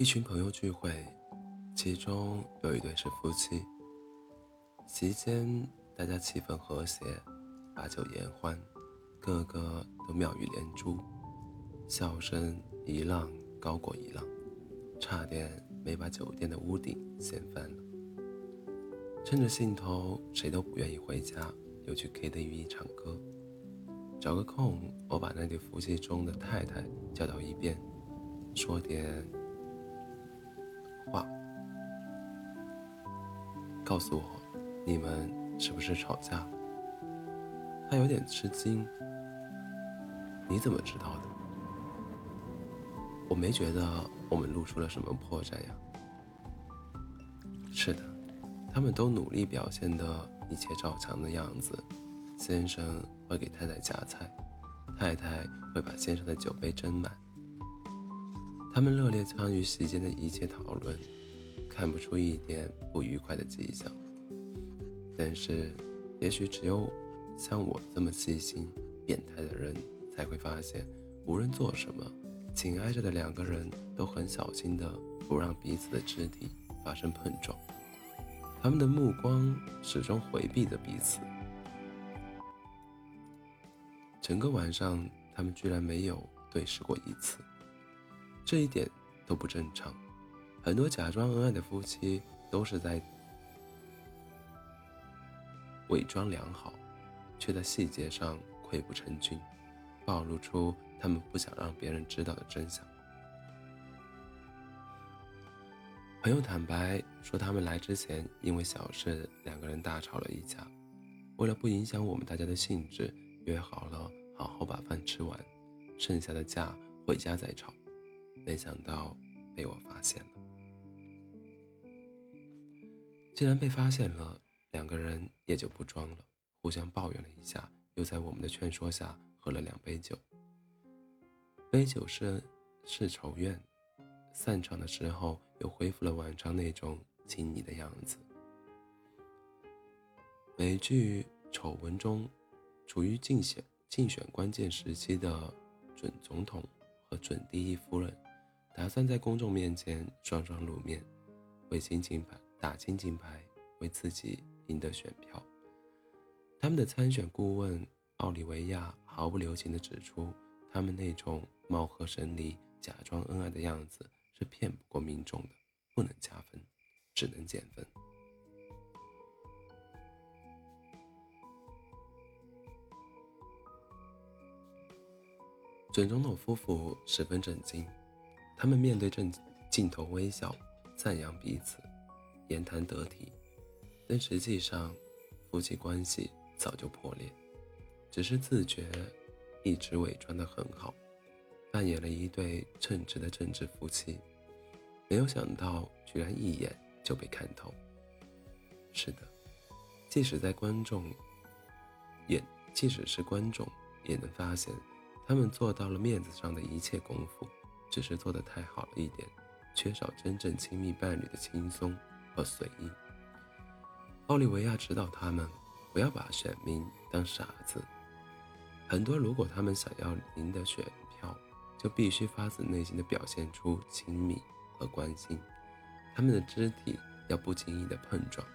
一群朋友聚会，其中有一对是夫妻。席间，大家气氛和谐，把酒言欢，个个都妙语连珠，笑声一浪高过一浪，差点没把酒店的屋顶掀翻了。趁着兴头，谁都不愿意回家，又去 KTV 唱歌。找个空，我把那对夫妻中的太太叫到一边，说点。告诉我，你们是不是吵架？他有点吃惊。你怎么知道的？我没觉得我们露出了什么破绽呀。是的，他们都努力表现的一切照常的样子。先生会给太太夹菜，太太会把先生的酒杯斟满。他们热烈参与席间的一切讨论，看不出一点不愉快的迹象。但是，也许只有像我这么细心、变态的人才会发现，无论做什么，紧挨着的两个人都很小心的不让彼此的肢体发生碰撞。他们的目光始终回避着彼此。整个晚上，他们居然没有对视过一次。这一点都不正常，很多假装恩爱的夫妻都是在伪装良好，却在细节上溃不成军，暴露出他们不想让别人知道的真相。朋友坦白说，他们来之前因为小事两个人大吵了一架，为了不影响我们大家的兴致，约好了好好把饭吃完，剩下的架回家再吵。没想到被我发现了。既然被发现了，两个人也就不装了，互相抱怨了一下，又在我们的劝说下喝了两杯酒。杯酒是是仇怨，散场的时候又恢复了往常那种亲昵的样子。美剧丑闻中，处于竞选竞选关键时期的准总统和准第一夫人。打算在公众面前双双露面，为金金牌打金金牌，为自己赢得选票。他们的参选顾问奥利维亚毫不留情地指出，他们那种貌合神离、假装恩爱的样子是骗不过民众的，不能加分，只能减分。准总统夫妇十分震惊。他们面对正镜头微笑，赞扬彼此，言谈得体，但实际上，夫妻关系早就破裂，只是自觉一直伪装得很好，扮演了一对称职的政治夫妻。没有想到，居然一眼就被看透。是的，即使在观众也，即使是观众也能发现，他们做到了面子上的一切功夫。只是做得太好了一点，缺少真正亲密伴侣的轻松和随意。奥利维亚指导他们不要把选民当傻子。很多如果他们想要赢得选票，就必须发自内心的表现出亲密和关心。他们的肢体要不经意的碰撞。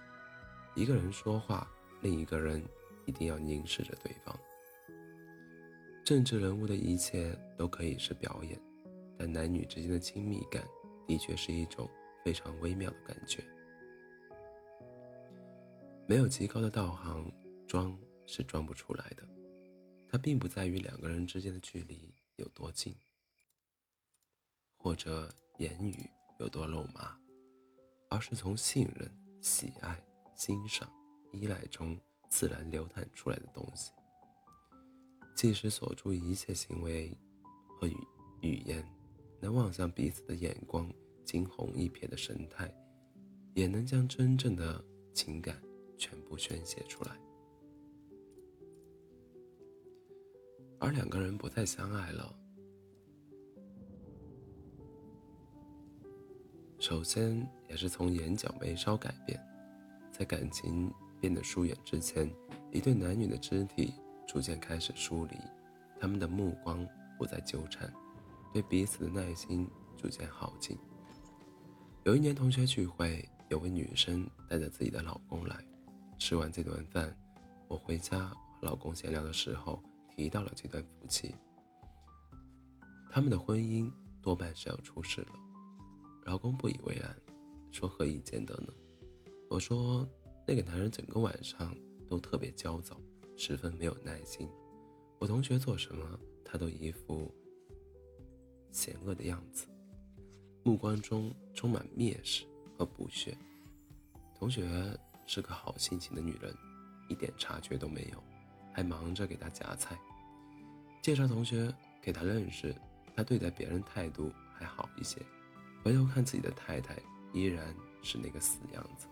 一个人说话，另一个人一定要凝视着对方。政治人物的一切都可以是表演。但男女之间的亲密感，的确是一种非常微妙的感觉。没有极高的道行，装是装不出来的。它并不在于两个人之间的距离有多近，或者言语有多肉麻，而是从信任、喜爱、欣赏、依赖中自然流淌出来的东西。即使锁住一切行为和语语言。能望向彼此的眼光，惊鸿一瞥的神态，也能将真正的情感全部宣泄出来。而两个人不再相爱了，首先也是从眼角眉梢改变，在感情变得疏远之前，一对男女的肢体逐渐开始疏离，他们的目光不再纠缠。对彼此的耐心逐渐耗尽，有一年同学聚会，有位女生带着自己的老公来，吃完这顿饭，我回家和老公闲聊的时候提到了这段夫妻，他们的婚姻多半是要出事了。老公不以为然，说何以见得呢？我说那个男人整个晚上都特别焦躁，十分没有耐心。我同学做什么，他都一副险恶的样子，目光中充满蔑视和不屑。同学是个好心情的女人，一点察觉都没有，还忙着给他夹菜。介绍同学给他认识，他对待别人态度还好一些。回头看自己的太太，依然是那个死样子。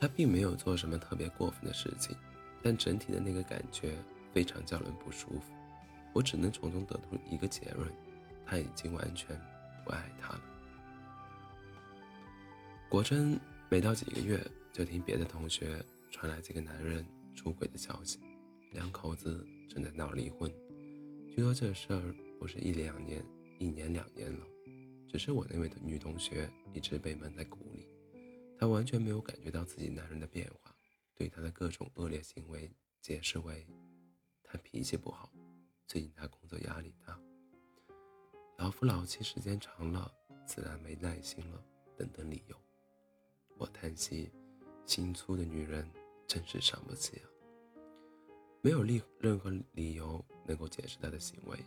他并没有做什么特别过分的事情。但整体的那个感觉非常叫人不舒服，我只能从中得出一个结论：他已经完全不爱她了。果真，没到几个月，就听别的同学传来这个男人出轨的消息，两口子正在闹离婚。据说这事儿不是一两年、一年两年了，只是我那位女同学一直被闷在鼓里，她完全没有感觉到自己男人的变化。对他的各种恶劣行为解释为他脾气不好，最近他工作压力大，老夫老妻时间长了，自然没耐心了，等等理由。我叹息，心粗的女人真是伤不起啊！没有理任何理由能够解释他的行为。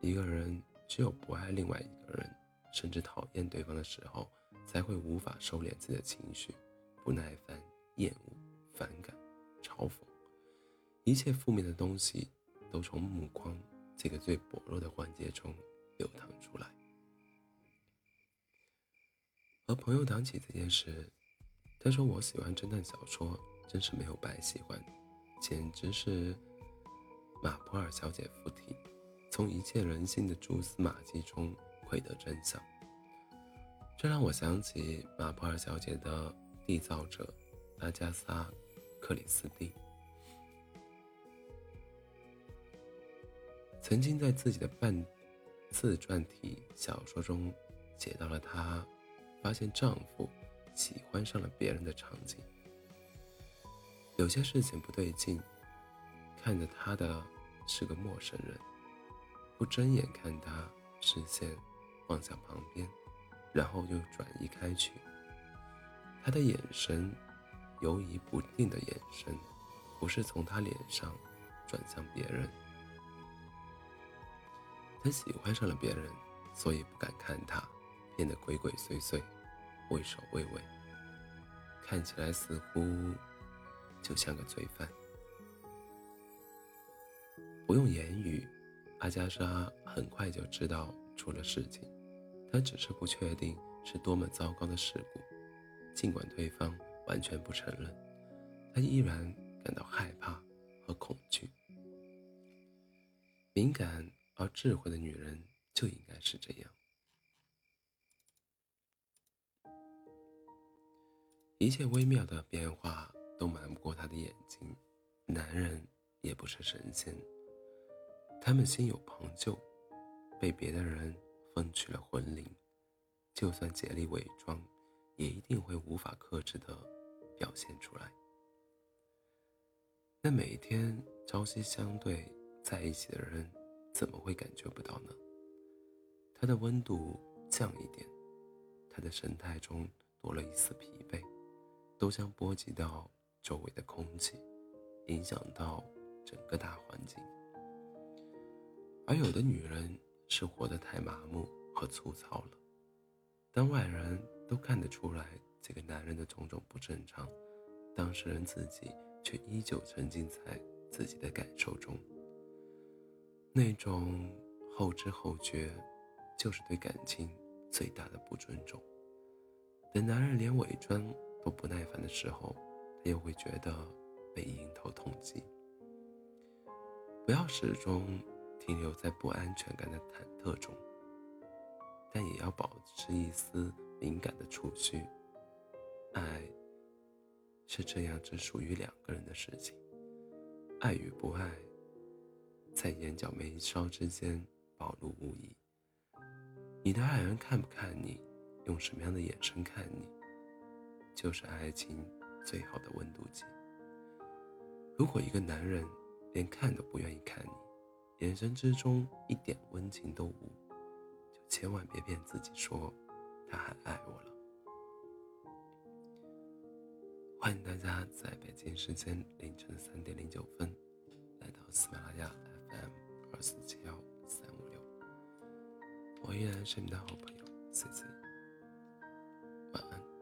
一个人只有不爱另外一个人，甚至讨厌对方的时候，才会无法收敛自己的情绪，不耐烦、厌恶。反感、嘲讽，一切负面的东西都从目光这个最薄弱的环节中流淌出来。朋友谈起这件事，他说：“我喜欢侦探小说，真是没有白喜欢，简直是马普尔小姐附体，从一切人性的蛛丝马迹中窥得真相。”这让我想起马普尔小姐的缔造者阿加莎。克里斯蒂曾经在自己的半自传体小说中写到了她发现丈夫喜欢上了别人的场景。有些事情不对劲，看着他的是个陌生人，不睁眼看他，视线望向旁边，然后又转移开去，他的眼神。犹疑不定的眼神，不是从他脸上转向别人。他喜欢上了别人，所以不敢看他，变得鬼鬼祟祟，畏首畏尾，看起来似乎就像个罪犯。不用言语，阿加莎很快就知道出了事情。她只是不确定是多么糟糕的事故，尽管对方。完全不承认，她依然感到害怕和恐惧。敏感而智慧的女人就应该是这样。一切微妙的变化都瞒不过他的眼睛。男人也不是神仙，他们心有旁骛，被别的人分去了魂灵，就算竭力伪装，也一定会无法克制的。表现出来。那每天朝夕相对在一起的人，怎么会感觉不到呢？他的温度降一点，他的神态中多了一丝疲惫，都将波及到周围的空气，影响到整个大环境。而有的女人是活得太麻木和粗糙了，当外人都看得出来。这个男人的种种不正常，当事人自己却依旧沉浸在自己的感受中。那种后知后觉，就是对感情最大的不尊重。等男人连伪装不耐烦的时候，他又会觉得被迎头痛击。不要始终停留在不安全感的忐忑中，但也要保持一丝敏感的触须。爱是这样，只属于两个人的事情。爱与不爱，在眼角眉梢之间暴露无遗。你的爱人看不看你，用什么样的眼神看你，就是爱情最好的温度计。如果一个男人连看都不愿意看你，眼神之中一点温情都无，就千万别骗自己说他还爱我了。欢迎大家在北京时间凌晨三点零九分来到喜马拉雅 FM 二四七幺三五六，我依然是你的好朋友 C C 晚安。